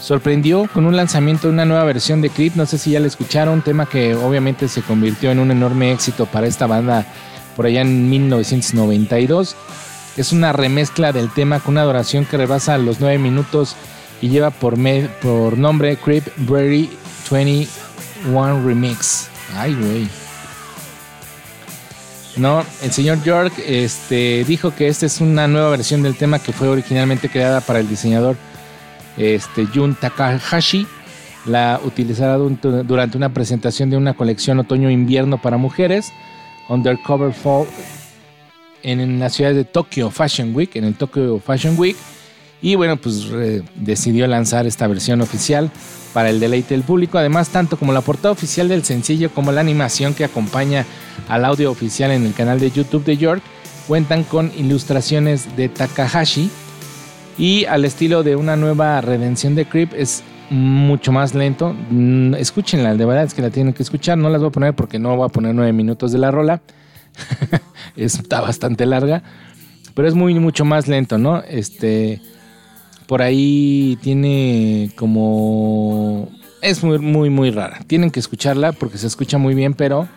sorprendió con un lanzamiento de una nueva versión de Creep. No sé si ya la escucharon, tema que obviamente se convirtió en un enorme éxito para esta banda por allá en 1992. Es una remezcla del tema con una duración que rebasa los 9 minutos y lleva por, nombre Creep Berry 21 Remix. Ay, güey. No, el señor York este, dijo que esta es una nueva versión del tema que fue originalmente creada para el diseñador este, Jun Takahashi. La utilizará durante una presentación de una colección otoño-invierno para mujeres, Undercover Fall, en la ciudad de Tokyo Fashion Week, en el Tokyo Fashion Week. Y bueno, pues eh, decidió lanzar esta versión oficial para el deleite del público. Además, tanto como la portada oficial del sencillo como la animación que acompaña al audio oficial en el canal de YouTube de York cuentan con ilustraciones de Takahashi y al estilo de una nueva redención de Creep es mucho más lento. Mm, escúchenla, de verdad es que la tienen que escuchar. No las voy a poner porque no voy a poner nueve minutos de la rola. está bastante larga, pero es muy mucho más lento, ¿no? Este por ahí tiene como es muy muy muy rara. Tienen que escucharla porque se escucha muy bien, pero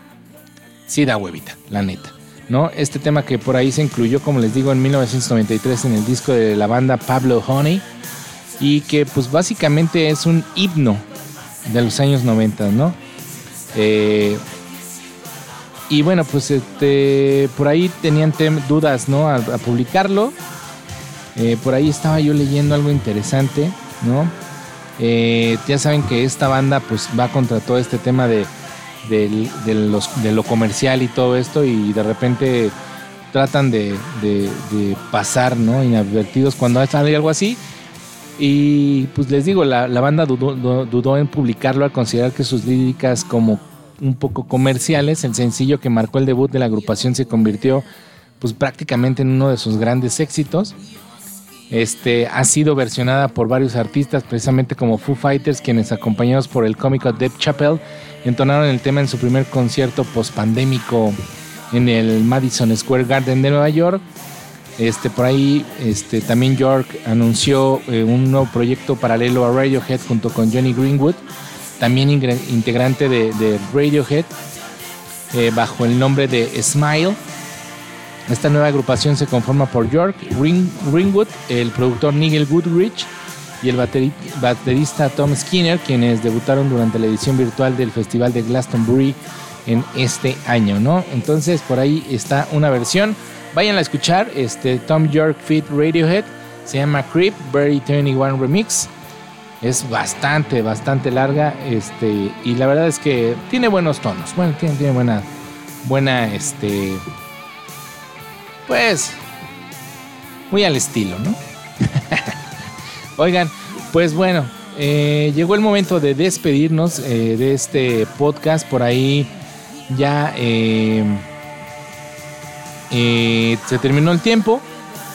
sí da huevita, la neta. ¿No? Este tema que por ahí se incluyó, como les digo, en 1993 en el disco de la banda Pablo Honey y que pues básicamente es un himno de los años 90, ¿no? Eh, y bueno, pues este, por ahí tenían dudas, ¿no? A, publicarlo. Eh, por ahí estaba yo leyendo algo interesante, ¿no? Eh, ya saben que esta banda pues va contra todo este tema de, lo comercial y todo esto y de repente tratan de, pasar, ¿no? Inadvertidos cuando sale algo así. Y pues les digo, la, banda dudó, dudó en publicarlo al considerar que sus líricas como un poco comerciales. El sencillo que marcó el debut de la agrupación se convirtió pues prácticamente en uno de sus grandes éxitos. Este ha sido versionada por varios artistas, precisamente como Foo Fighters, quienes acompañados por el cómico Deb Chappelle entonaron el tema en su primer concierto post-pandémico en el Madison Square Garden de Nueva York. Este, por ahí este, también York anunció eh, un nuevo proyecto paralelo a Radiohead junto con Johnny Greenwood también integrante de, Radiohead, eh, bajo el nombre de Smile. Esta nueva agrupación se conforma por York Ringwood, el productor Nigel Goodrich y el baterista Tom Skinner, quienes debutaron durante la edición virtual del Festival de Glastonbury en este año, ¿no? Entonces por ahí está una versión. Vayan a escuchar este Tom York Fit Radiohead. Se llama Creep Very 21 Remix es bastante, bastante larga. Este, y la verdad es que tiene buenos tonos. Bueno, tiene, tiene buena, buena, este, pues, muy al estilo, ¿no? Oigan, pues bueno, eh, llegó el momento de despedirnos eh, de este podcast. Por ahí ya eh, se terminó el tiempo.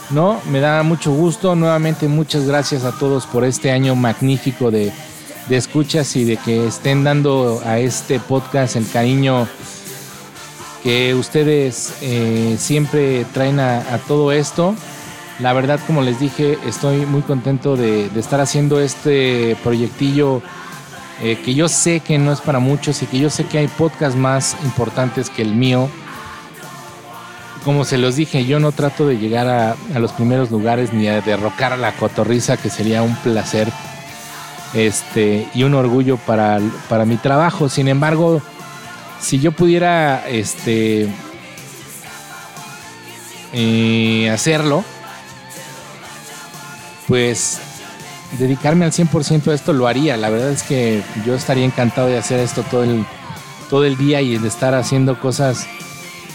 ¿no? Me da mucho gusto. Nuevamente, muchas gracias a todos por este año magnífico de, escuchas y de que estén dando a este podcast el cariño que ustedes eh, siempre traen a, todo esto. La verdad, como les dije, estoy muy contento de, estar haciendo este proyectillo eh, que yo sé que no es para muchos y que yo sé que hay podcasts más importantes que el mío como se los dije, yo no trato de llegar a, los primeros lugares ni a derrocar a la cotorriza, que sería un placer este, y un orgullo para, para mi trabajo. Sin embargo, si yo pudiera este, eh, hacerlo, pues dedicarme al 100% a esto lo haría. La verdad es que yo estaría encantado de hacer esto todo el, todo el día y de estar haciendo cosas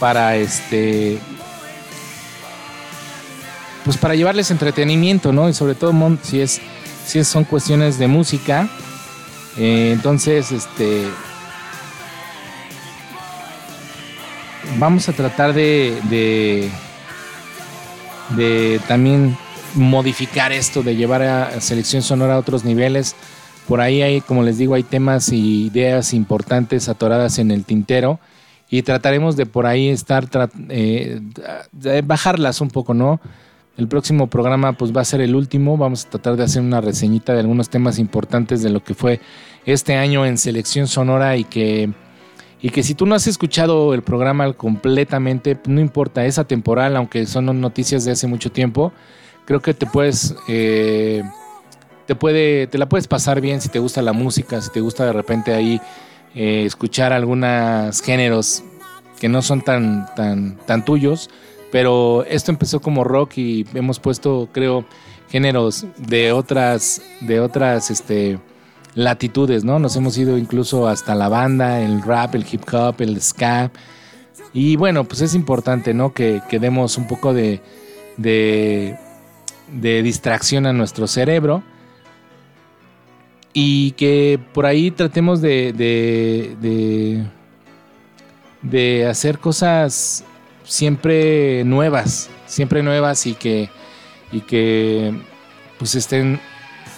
para este pues para llevarles entretenimiento, ¿no? Y sobre todo si es si son cuestiones de música. Eh, entonces, este vamos a tratar de, de, también modificar esto, de llevar a selección sonora a otros niveles. Por ahí hay, como les digo, hay temas y ideas importantes atoradas en el tintero y trataremos de por ahí estar, eh, bajarlas un poco, ¿no? El próximo programa pues va a ser el último, vamos a tratar de hacer una reseñita de algunos temas importantes de lo que fue este año en selección sonora y que, y que si tú no has escuchado el programa completamente, no importa, esa temporal, aunque son noticias de hace mucho tiempo, creo que te puedes... Eh, te, puede, te la puedes pasar bien si te gusta la música, si te gusta de repente ahí eh, escuchar algunos géneros que no son tan, tan, tan tuyos, pero esto empezó como rock y hemos puesto, creo, géneros de otras, de otras este, latitudes, ¿no? Nos hemos ido incluso hasta la banda, el rap, el hip hop, el ska. Y bueno, pues es importante, ¿no? Que, demos un poco de, de, de distracción a nuestro cerebro y que por ahí tratemos de, de, de, hacer cosas siempre nuevas, siempre nuevas y que, y que pues estén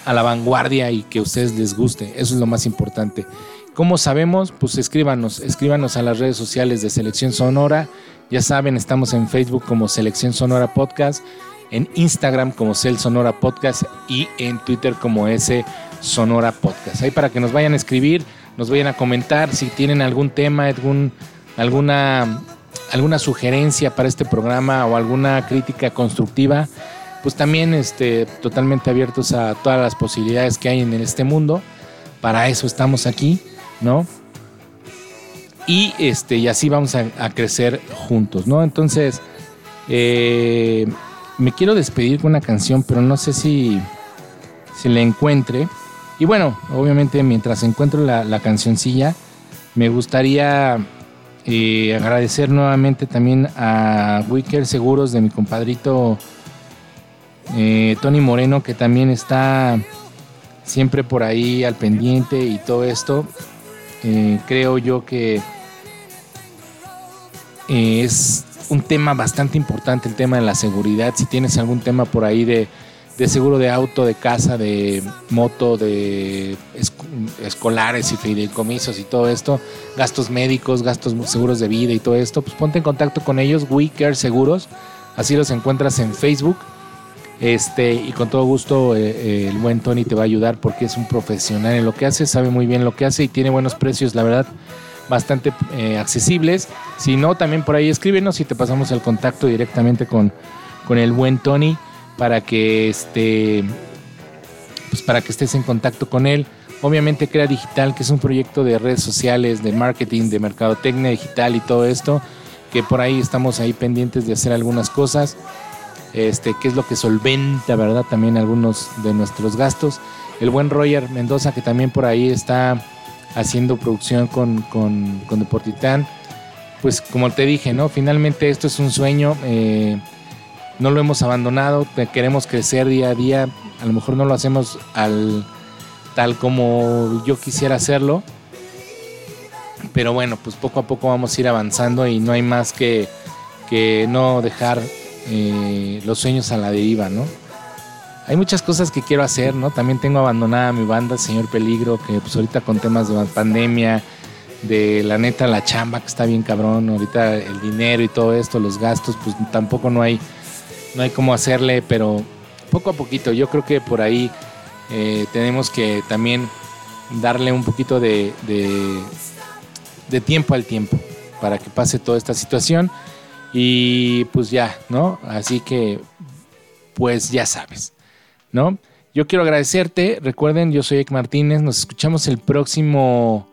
a la vanguardia y que a ustedes les guste. Eso es lo más importante. ¿Cómo sabemos? Pues escríbanos, escríbanos a las redes sociales de Selección Sonora, Ya saben, estamos en Facebook como Selección Sonora Podcast, en Instagram como Cel Sonora Podcast y en Twitter como S Sonora Podcast. Ahí para que nos vayan a escribir, nos vayan a comentar si tienen algún tema, algún, alguna, alguna sugerencia para este programa o alguna crítica constructiva, pues también este, totalmente abiertos a todas las posibilidades que hay en este mundo. Para eso estamos aquí, ¿no? Y, este, y así vamos a, crecer juntos, ¿no? Entonces, eh, me quiero despedir con una canción, pero no sé si, si la encuentre. Y bueno, obviamente mientras encuentro la, la cancioncilla, me gustaría eh, agradecer nuevamente también a Wicker Seguros de mi compadrito eh, Tony Moreno, que también está siempre por ahí al pendiente y todo esto. Eh, creo yo que eh, es un tema bastante importante el tema de la seguridad. Si tienes algún tema por ahí de, de seguro de auto, de casa, de moto, de esc- escolares y fideicomisos y todo esto, gastos médicos, gastos seguros de vida y todo esto, pues ponte en contacto con ellos, We Care Seguros. Así los encuentras en Facebook. Este, y con todo gusto eh, eh, el buen Tony te va a ayudar porque es un profesional en lo que hace, sabe muy bien lo que hace y tiene buenos precios, la verdad, bastante eh, accesibles. Si no, también por ahí escríbenos y te pasamos el contacto directamente con, con el buen Tony para que este pues para que estés en contacto con él. Obviamente Crea Digital, que es un proyecto de redes sociales, de marketing, de mercadotecnia digital y todo esto, que por ahí estamos ahí pendientes de hacer algunas cosas este, que es lo que solventa, ¿verdad? También algunos de nuestros gastos. El buen Roger Mendoza, que también por ahí está haciendo producción con, con, con Deportitán. Pues como te dije, ¿no? Finalmente esto es un sueño, eh, no lo hemos abandonado, queremos crecer día a día, a lo mejor no lo hacemos al tal como yo quisiera hacerlo, pero bueno, pues poco a poco vamos a ir avanzando y no hay más que, que no dejar eh, los sueños a la deriva, ¿no? Hay muchas cosas que quiero hacer, ¿no? También tengo abandonada mi banda, Señor Peligro, que pues ahorita con temas de pandemia, de la neta la chamba que está bien cabrón, ahorita el dinero y todo esto, los gastos, pues tampoco no hay, no hay cómo hacerle, pero poco a poquito, yo creo que por ahí eh, tenemos que también darle un poquito de, de, de tiempo al tiempo para que pase toda esta situación y pues ya, ¿no? Así que, pues ya sabes, ¿no? Yo quiero agradecerte. Recuerden, yo soy Ek Martínez. Nos escuchamos el próximo.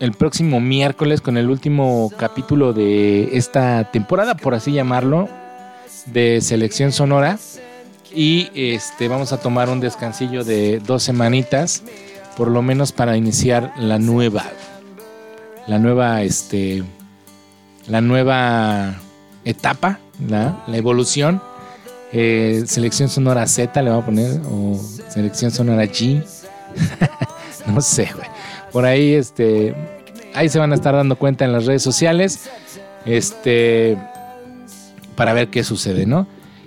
El próximo miércoles con el último capítulo de esta temporada, por así llamarlo, de Selección Sonora. Y este vamos a tomar un descansillo de dos semanitas, por lo menos para iniciar la nueva. La nueva, este la nueva etapa, la, la evolución. Eh, selección sonora Z le voy a poner, o selección sonora G. no sé, güey. Por ahí, este, ahí se van a estar dando cuenta en las redes sociales, este, para ver qué sucede, ¿no?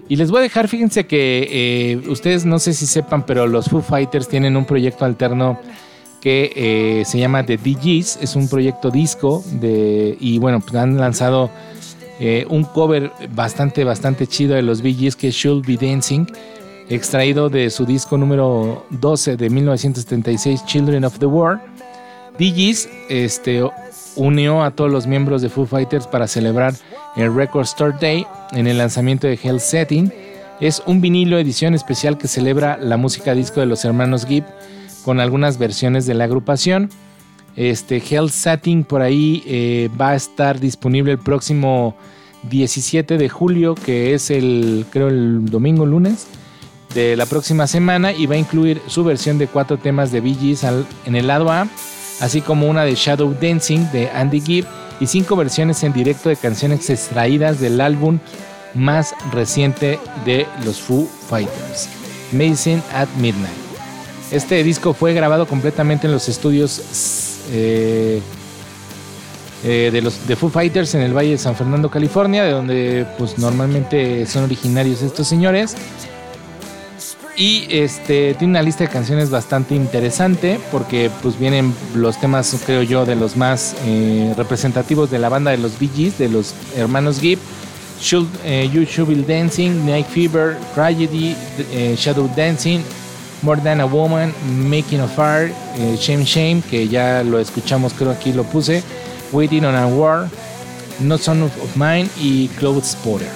Y les voy a dejar, fíjense que eh, ustedes no sé si sepan, pero los Foo Fighters tienen un proyecto alterno que eh, se llama The DJs, es un proyecto disco de, y bueno, pues han lanzado eh, un cover bastante, bastante chido de los Gees que Should Be Dancing, extraído de su disco número 12 de 1976, Children of the War. DJs este, unió a todos los miembros de Foo Fighters para celebrar el Record Store Day en el lanzamiento de Hell Setting. Es un vinilo edición especial que celebra la música disco de los hermanos Gibb con algunas versiones de la agrupación. Este Hell Setting por ahí eh, va a estar disponible el próximo 17 de julio, que es el, creo, el domingo, lunes de la próxima semana y va a incluir su versión de cuatro temas de Bee en el lado A, así como una de Shadow Dancing de Andy Gibb y cinco versiones en directo de canciones extraídas del álbum más reciente de los Foo Fighters, Amazing at Midnight. Este disco fue grabado completamente en los estudios eh, eh, de los de Foo Fighters en el Valle de San Fernando, California, de donde pues normalmente son originarios estos señores. Y este tiene una lista de canciones bastante interesante porque pues vienen los temas, creo yo, de los más eh, representativos de la banda de los Bee Gees, de los hermanos Gibb. Should, eh, you Should Be Dancing, Night Fever, Tragedy, Shadow Dancing, More Than a Woman, Making a Fire, eh, Shame Shame, que ya lo escuchamos, creo aquí lo puse, Waiting on a War, Not Son of Mine y Cloud Spotter.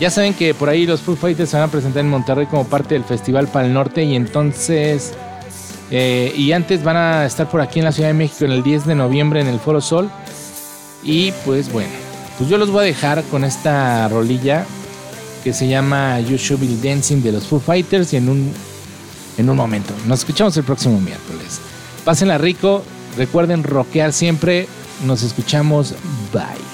Ya saben que por ahí los Foo Fighters se van a presentar en Monterrey como parte del Festival Pal Norte y entonces... eh, y antes van a estar por aquí en la Ciudad de México en el 10 de noviembre en el Foro Sol. Y pues bueno, pues yo los voy a dejar con esta rolilla que se llama You Should Dancing de los Foo Fighters y en un, en un momento. Nos escuchamos el próximo miércoles. Pásenla rico, recuerden rockear siempre. Nos escuchamos. Bye.